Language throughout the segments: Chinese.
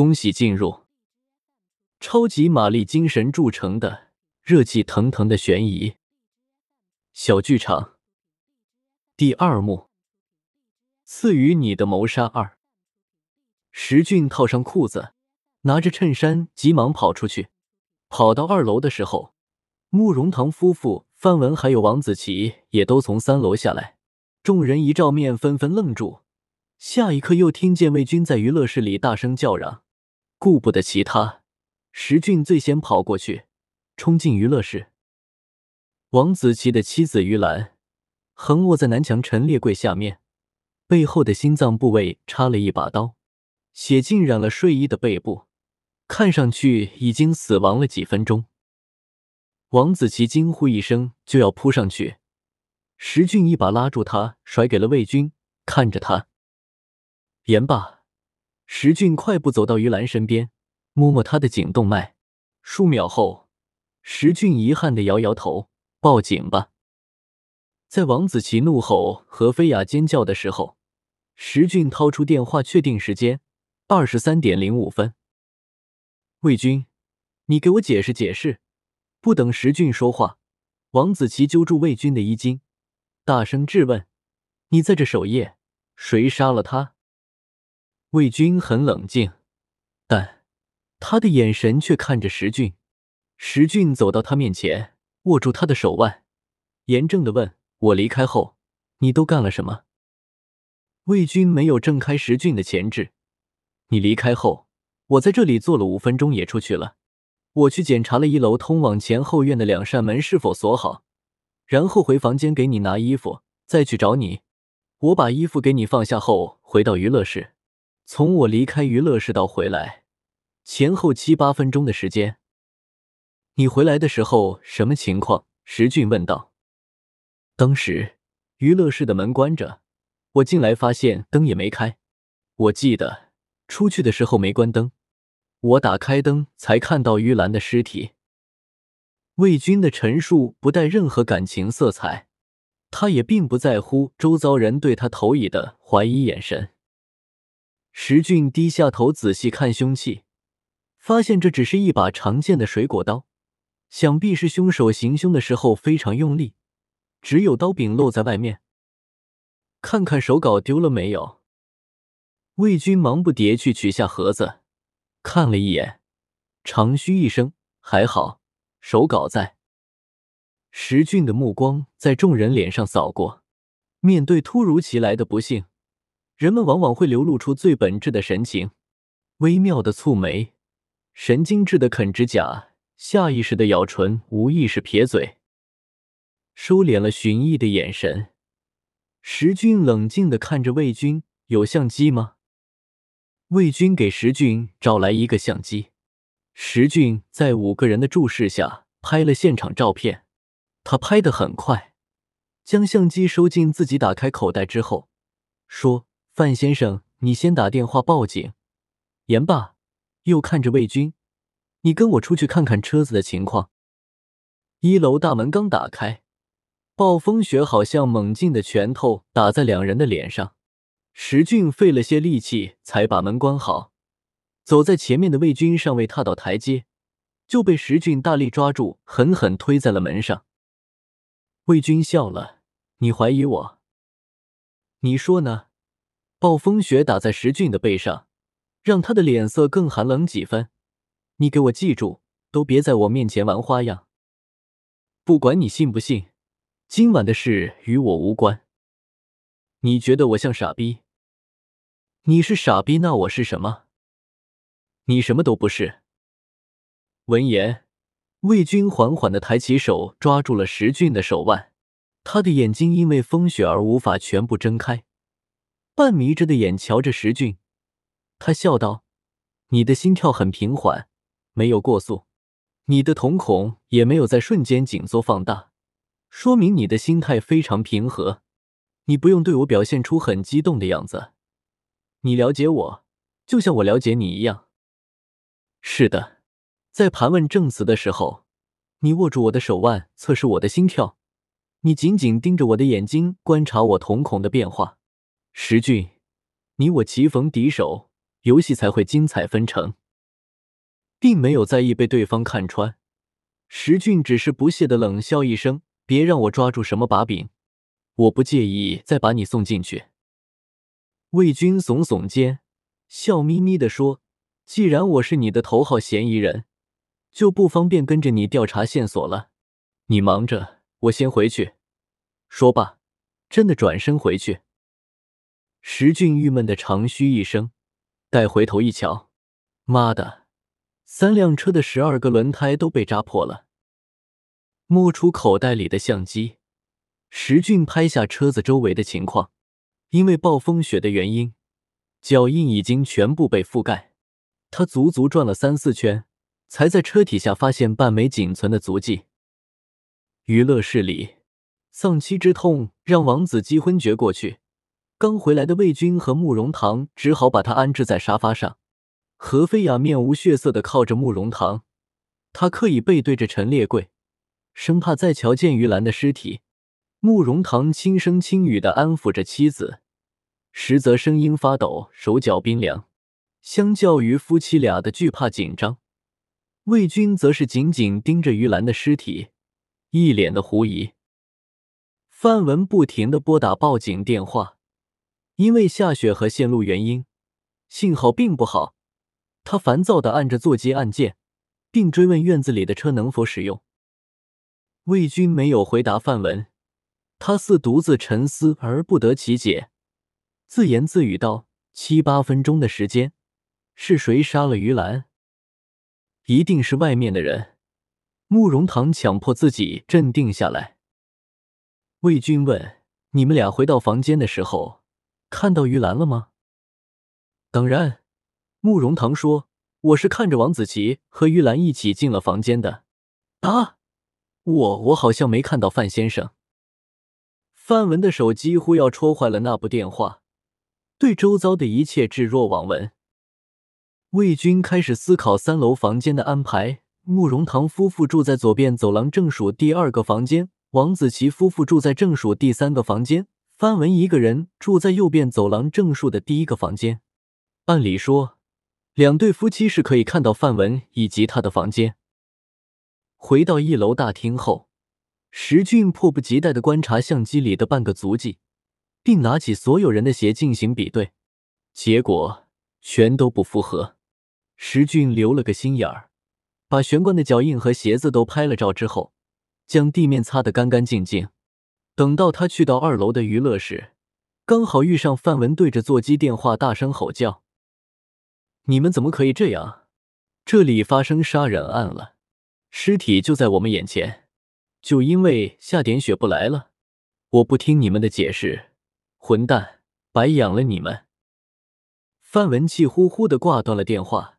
恭喜进入超级玛丽精神铸成的热气腾腾的悬疑小剧场第二幕。赐予你的谋杀二。石俊套上裤子，拿着衬衫，急忙跑出去。跑到二楼的时候，慕容堂夫妇、范文还有王子琪也都从三楼下来。众人一照面，纷纷愣住。下一刻，又听见魏军在娱乐室里大声叫嚷。顾不得其他，石俊最先跑过去，冲进娱乐室。王子奇的妻子于兰横卧在南墙陈列柜下面，背后的心脏部位插了一把刀，血浸染了睡衣的背部，看上去已经死亡了几分钟。王子奇惊呼一声，就要扑上去。石俊一把拉住他，甩给了魏军，看着他。言罢，石俊快步走到于兰身边，摸摸她的颈动脉。数秒后，石俊遗憾的摇摇头：“报警吧。”在王子琪怒吼和菲亚尖叫的时候，石俊掏出电话确定时间：二十三点零五分。魏军，你给我解释解释！不等石俊说话，王子琪揪住魏军的衣襟。大声质问：“你在这守夜，谁杀了他？”魏军很冷静，但他的眼神却看着石俊。石俊走到他面前，握住他的手腕，严正的问：“我离开后，你都干了什么？”魏军没有挣开石俊的钳制。你离开后，我在这里坐了五分钟，也出去了。我去检查了一楼通往前后院的两扇门是否锁好。然后回房间给你拿衣服，再去找你。我把衣服给你放下后，回到娱乐室。从我离开娱乐室到回来，前后七八分钟的时间。你回来的时候什么情况？石俊问道。当时娱乐室的门关着，我进来发现灯也没开。我记得出去的时候没关灯，我打开灯才看到于兰的尸体。魏军的陈述不带任何感情色彩，他也并不在乎周遭人对他投以的怀疑眼神。石俊低下头仔细看凶器，发现这只是一把常见的水果刀，想必是凶手行凶的时候非常用力，只有刀柄露在外面。看看手稿丢了没有？魏军忙不迭去取下盒子，看了一眼，长吁一声：“还好。”手稿在石俊的目光在众人脸上扫过。面对突如其来的不幸，人们往往会流露出最本质的神情：微妙的蹙眉，神经质的啃指甲，下意识的咬唇，无意识撇嘴，收敛了寻意的眼神。石俊冷静的看着魏军：“有相机吗？”魏军给石俊找来一个相机。石俊在五个人的注视下拍了现场照片，他拍得很快，将相机收进自己打开口袋之后，说：“范先生，你先打电话报警。”言罢，又看着魏军：“你跟我出去看看车子的情况。”一楼大门刚打开，暴风雪好像猛劲的拳头打在两人的脸上，石俊费了些力气才把门关好。走在前面的魏军尚未踏到台阶，就被石俊大力抓住，狠狠推在了门上。魏军笑了：“你怀疑我？你说呢？”暴风雪打在石俊的背上，让他的脸色更寒冷几分。你给我记住，都别在我面前玩花样。不管你信不信，今晚的事与我无关。你觉得我像傻逼？你是傻逼，那我是什么？你什么都不是。闻言，魏军缓缓的抬起手，抓住了石俊的手腕。他的眼睛因为风雪而无法全部睁开，半迷着的眼瞧着石俊。他笑道：“你的心跳很平缓，没有过速，你的瞳孔也没有在瞬间紧缩放大，说明你的心态非常平和。你不用对我表现出很激动的样子。你了解我，就像我了解你一样。”是的，在盘问证词的时候，你握住我的手腕，测试我的心跳。你紧紧盯着我的眼睛，观察我瞳孔的变化。石俊，你我棋逢敌手，游戏才会精彩纷呈，并没有在意被对方看穿。石俊只是不屑的冷笑一声：“别让我抓住什么把柄，我不介意再把你送进去。”魏军耸耸肩，笑眯眯的说：“既然我是你的头号嫌疑人，就不方便跟着你调查线索了。你忙着，我先回去。”说罢，真的转身回去。石俊郁闷的长吁一声，待回头一瞧，妈的，三辆车的十二个轮胎都被扎破了。摸出口袋里的相机，石俊拍下车子周围的情况。因为暴风雪的原因，脚印已经全部被覆盖。他足足转了三四圈，才在车体下发现半枚仅存的足迹。娱乐室里，丧妻之痛让王子姬昏厥过去。刚回来的魏军和慕容堂只好把他安置在沙发上。何飞雅面无血色的靠着慕容堂，他刻意背对着陈列柜，生怕再瞧见于兰的尸体。慕容堂轻声轻语的安抚着妻子，实则声音发抖，手脚冰凉。相较于夫妻俩的惧怕紧张，魏军则是紧紧盯着于兰的尸体，一脸的狐疑。范文不停的拨打报警电话，因为下雪和线路原因，信号并不好。他烦躁的按着座机按键，并追问院子里的车能否使用。魏军没有回答范文。他似独自沉思而不得其解，自言自语道：“七八分钟的时间，是谁杀了于兰？一定是外面的人。”慕容堂强迫自己镇定下来。魏军问：“你们俩回到房间的时候，看到于兰了吗？”“当然。”慕容堂说：“我是看着王子琪和于兰一起进了房间的。”“啊，我我好像没看到范先生。”范文的手几乎要戳坏了那部电话，对周遭的一切置若罔闻。魏军开始思考三楼房间的安排。慕容堂夫妇住在左边走廊正数第二个房间，王子琪夫妇住在正数第三个房间，范文一个人住在右边走廊正数的第一个房间。按理说，两对夫妻是可以看到范文以及他的房间。回到一楼大厅后。石俊迫不及待的观察相机里的半个足迹，并拿起所有人的鞋进行比对，结果全都不符合。石俊留了个心眼儿，把玄关的脚印和鞋子都拍了照之后，将地面擦得干干净净。等到他去到二楼的娱乐室，刚好遇上范文对着座机电话大声吼叫：“你们怎么可以这样？这里发生杀人案了，尸体就在我们眼前。”就因为下点雪不来了，我不听你们的解释，混蛋，白养了你们！范文气呼呼的挂断了电话，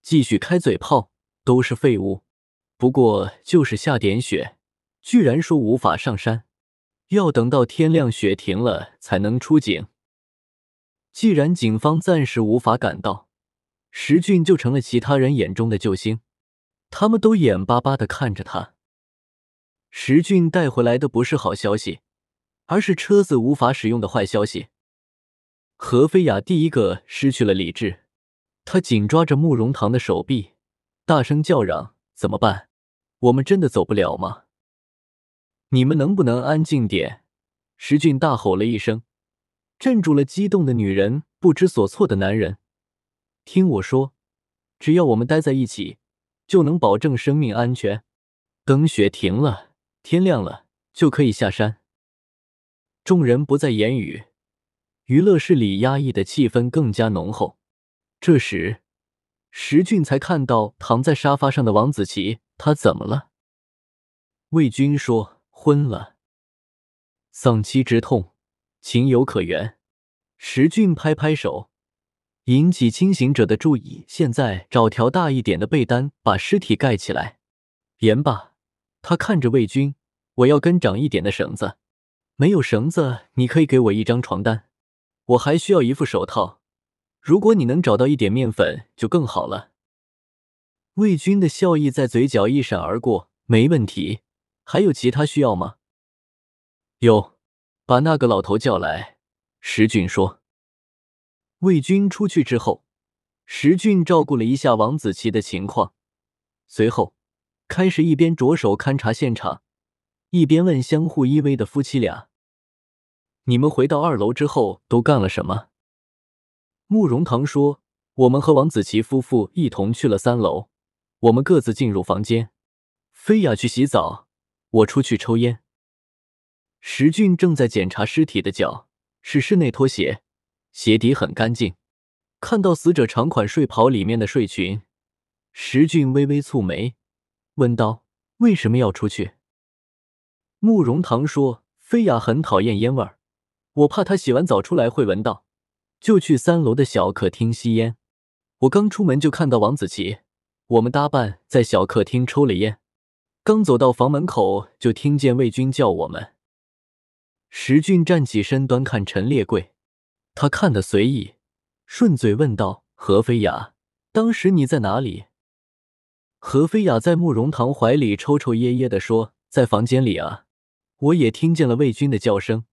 继续开嘴炮，都是废物。不过就是下点雪，居然说无法上山，要等到天亮雪停了才能出警。既然警方暂时无法赶到，石俊就成了其他人眼中的救星，他们都眼巴巴的看着他。石俊带回来的不是好消息，而是车子无法使用的坏消息。何飞雅第一个失去了理智，他紧抓着慕容堂的手臂，大声叫嚷：“怎么办？我们真的走不了吗？你们能不能安静点？”石俊大吼了一声，镇住了激动的女人、不知所措的男人。听我说，只要我们待在一起，就能保证生命安全。等雪停了。天亮了就可以下山。众人不再言语，娱乐室里压抑的气氛更加浓厚。这时，石俊才看到躺在沙发上的王子琪，他怎么了？魏军说昏了。丧妻之痛，情有可原。石俊拍拍手，引起清醒者的注意。现在找条大一点的被单，把尸体盖起来。言罢。他看着魏军，我要根长一点的绳子，没有绳子，你可以给我一张床单，我还需要一副手套。如果你能找到一点面粉，就更好了。魏军的笑意在嘴角一闪而过，没问题。还有其他需要吗？有，把那个老头叫来。石俊说。魏军出去之后，石俊照顾了一下王子琪的情况，随后开始一边着手勘察现场，一边问相互依偎的夫妻俩：“你们回到二楼之后都干了什么？”慕容堂说：“我们和王子琪夫妇一同去了三楼，我们各自进入房间。菲亚去洗澡，我出去抽烟。”石俊正在检查尸体的脚，是室内拖鞋，鞋底很干净。看到死者长款睡袍里面的睡裙，石俊微微蹙眉，问道：“为什么要出去？”慕容堂说：“菲亚很讨厌烟味儿，我怕她洗完澡出来会闻到，就去三楼的小客厅吸烟。我刚出门就看到王子琪，我们搭伴在小客厅抽了烟，刚走到房门口就听见魏军叫我们。”石俊站起身，端看陈列柜，他看得随意，顺嘴问道：“何飞雅，当时你在哪里？”何飞雅在慕容堂怀里抽抽噎噎的说：“在房间里啊，我也听见了魏军的叫声。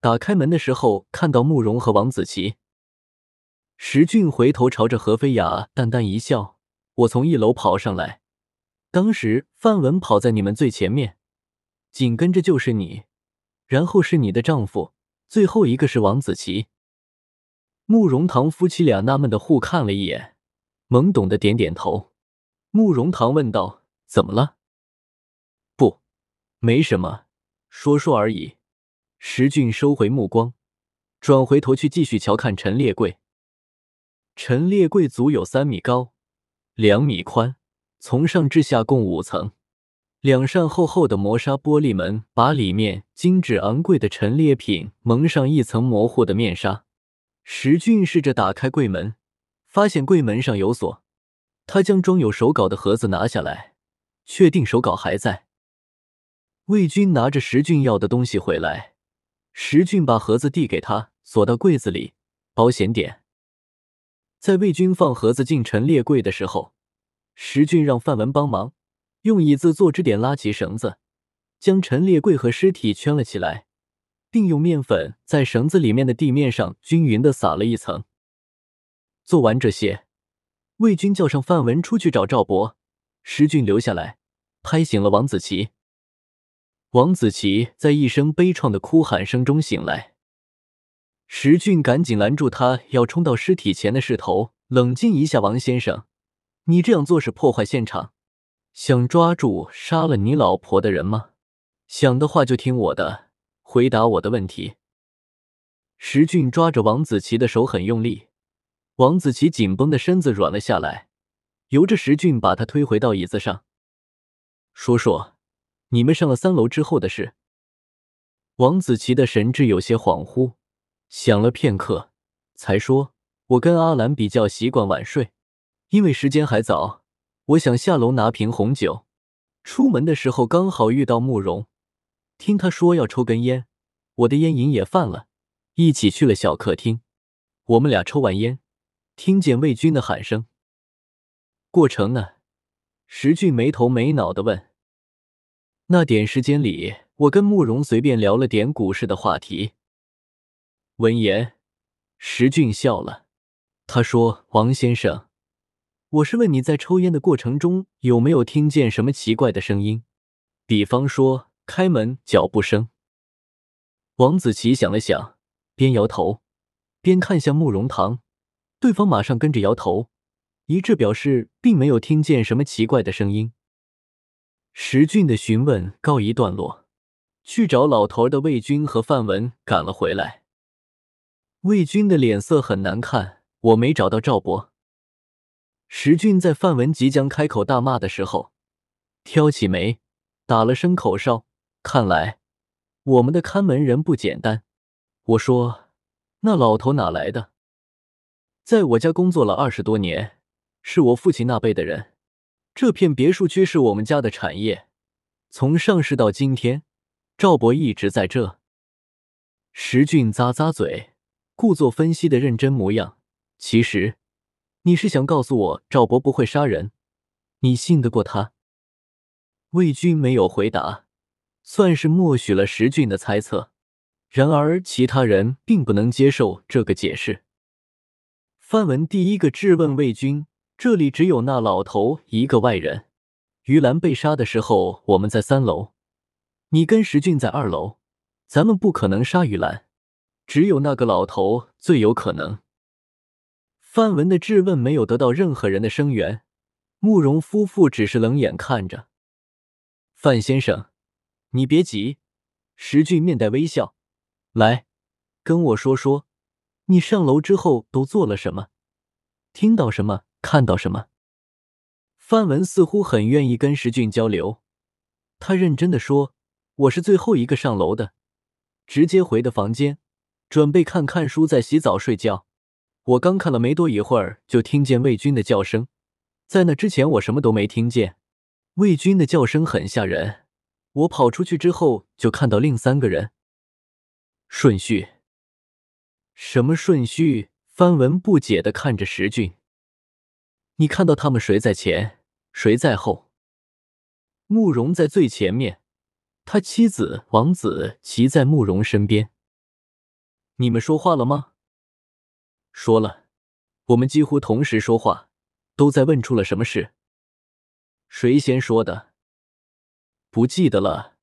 打开门的时候，看到慕容和王子琪。”石俊回头朝着何飞雅淡淡一笑：“我从一楼跑上来，当时范文跑在你们最前面，紧跟着就是你。”然后是你的丈夫，最后一个是王子琪。慕容堂夫妻俩纳闷的互看了一眼，懵懂的点点头。慕容堂问道：“怎么了？”“不，没什么，说说而已。”石俊收回目光，转回头去继续瞧看陈列柜。陈列柜足有三米高，两米宽，从上至下共五层。两扇厚厚的磨砂玻璃门，把里面精致昂贵的陈列品蒙上一层模糊的面纱。石俊试着打开柜门，发现柜门上有锁。他将装有手稿的盒子拿下来，确定手稿还在。魏军拿着石俊要的东西回来，石俊把盒子递给他，锁到柜子里，保险点。在魏军放盒子进陈列柜的时候，石俊让范文帮忙。用椅子做支点，拉起绳子，将陈列柜和尸体圈了起来，并用面粉在绳子里面的地面上均匀的撒了一层。做完这些，魏军叫上范文出去找赵博，石俊留下来拍醒了王子琪。王子琪在一声悲怆的哭喊声中醒来，石俊赶紧拦住他要冲到尸体前的势头，冷静一下，王先生，你这样做是破坏现场。想抓住杀了你老婆的人吗？想的话就听我的，回答我的问题。石俊抓着王子琪的手很用力，王子琪紧绷的身子软了下来，由着石俊把他推回到椅子上。说说你们上了三楼之后的事。王子琪的神智有些恍惚，想了片刻，才说：“我跟阿兰比较习惯晚睡，因为时间还早。”我想下楼拿瓶红酒，出门的时候刚好遇到慕容，听他说要抽根烟，我的烟瘾也犯了，一起去了小客厅。我们俩抽完烟，听见魏军的喊声。过程呢？石俊没头没脑的问。那点时间里，我跟慕容随便聊了点股市的话题。闻言，石俊笑了，他说：“王先生。”我是问你在抽烟的过程中有没有听见什么奇怪的声音，比方说开门、脚步声。王子奇想了想，边摇头边看向慕容堂，对方马上跟着摇头，一致表示并没有听见什么奇怪的声音。石俊的询问告一段落，去找老头的魏军和范文赶了回来。魏军的脸色很难看，我没找到赵博。石俊在范文即将开口大骂的时候，挑起眉，打了声口哨。看来我们的看门人不简单。我说：“那老头哪来的？”在我家工作了二十多年，是我父亲那辈的人。这片别墅区是我们家的产业，从上市到今天，赵博一直在这。石俊咂咂嘴，故作分析的认真模样。其实。你是想告诉我赵博不会杀人？你信得过他？魏军没有回答，算是默许了石俊的猜测。然而其他人并不能接受这个解释。范文第一个质问魏军：“这里只有那老头一个外人。于兰被杀的时候，我们在三楼，你跟石俊在二楼，咱们不可能杀于兰，只有那个老头最有可能。”范文的质问没有得到任何人的声援，慕容夫妇只是冷眼看着。范先生，你别急。石俊面带微笑，来，跟我说说，你上楼之后都做了什么？听到什么？看到什么？范文似乎很愿意跟石俊交流，他认真的说：“我是最后一个上楼的，直接回的房间，准备看看书，再洗澡睡觉。我刚看了没多一会儿，就听见魏军的叫声，在那之前我什么都没听见。魏军的叫声很吓人。”我跑出去之后，就看到另三个人。顺序？什么顺序？范文不解的看着石俊。你看到他们谁在前，谁在后？慕容在最前面，他妻子王子骑在慕容身边。你们说话了吗？说了。我们几乎同时说话，都在问出了什么事。谁先说的？不记得了，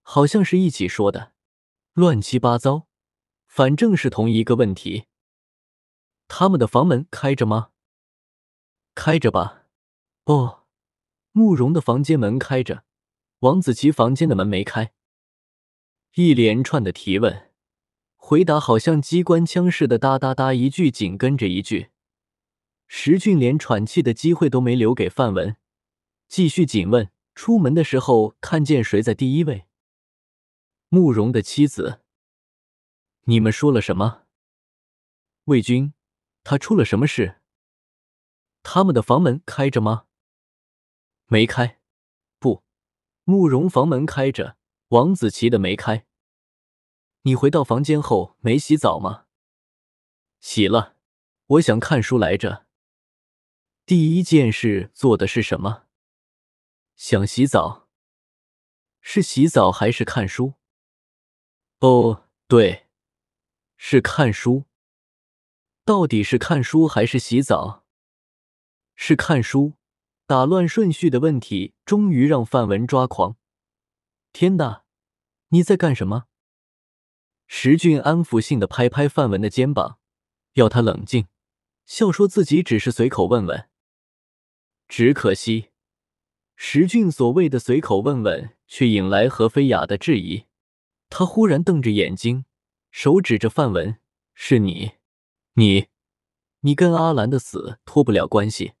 好像是一起说的，乱七八糟，反正是同一个问题。他们的房门开着吗？开着吧。哦，慕容的房间门开着，王子琪房间的门没开。一连串的提问，回答好像机关枪似的，哒哒哒，一句紧跟着一句。石俊连喘气的机会都没留给范文，继续紧问。出门的时候看见谁在第一位？慕容的妻子。你们说了什么？魏军，他出了什么事？他们的房门开着吗？没开。不，慕容房门开着，王子琪的没开。你回到房间后没洗澡吗？洗了，我想看书来着。第一件事做的是什么？想洗澡，是洗澡还是看书？哦，对，是看书。到底是看书还是洗澡？是看书。打乱顺序的问题，终于让范文抓狂。天哪，你在干什么？石俊安抚性的拍拍范文的肩膀，要他冷静，笑说自己只是随口问问。只可惜。石俊所谓的随口问问，却引来何飞雅的质疑。他忽然瞪着眼睛，手指着范文：“是你，你，你跟阿兰的死脱不了关系。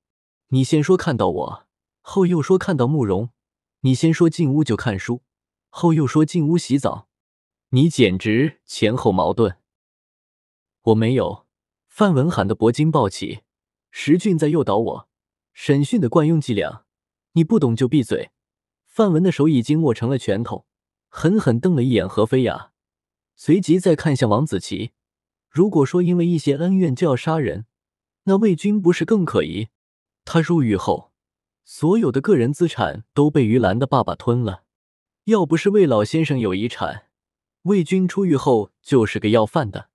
你先说看到我，后又说看到慕容；你先说进屋就看书，后又说进屋洗澡。你简直前后矛盾。”我没有。范文喊得脖筋暴起。石俊在诱导我，审讯的惯用伎俩。你不懂就闭嘴。范文的手已经握成了拳头，狠狠瞪了一眼何飞雅，随即再看向王子琪。如果说因为一些恩怨就要杀人，那魏军不是更可疑？他入狱后，所有的个人资产都被于兰的爸爸吞了。要不是魏老先生有遗产，魏军出狱后就是个要饭的。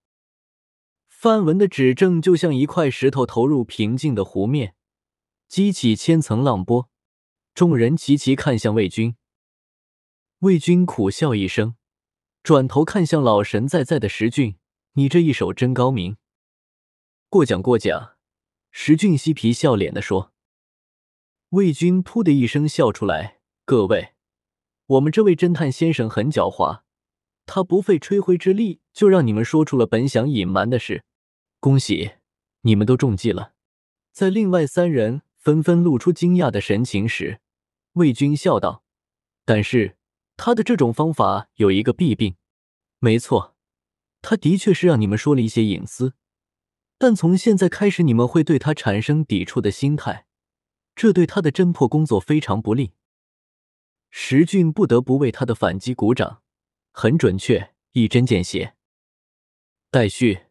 范文的指证就像一块石头投入平静的湖面，激起千层浪波。众人齐齐看向魏军，魏军苦笑一声，转头看向老神在在的石俊：“你这一手真高明。”过奖过奖。石俊嬉皮笑脸的说。魏军噗的一声笑出来：“各位，我们这位侦探先生很狡猾，他不费吹灰之力就让你们说出了本想隐瞒的事。恭喜，你们都中计了。”在另外三人纷纷露出惊讶的神情时，魏军笑道：“但是他的这种方法有一个弊病，没错，他的确是让你们说了一些隐私，但从现在开始你们会对他产生抵触的心态，这对他的侦破工作非常不利。”石俊不得不为他的反击鼓掌，很准确，一针见血。待续。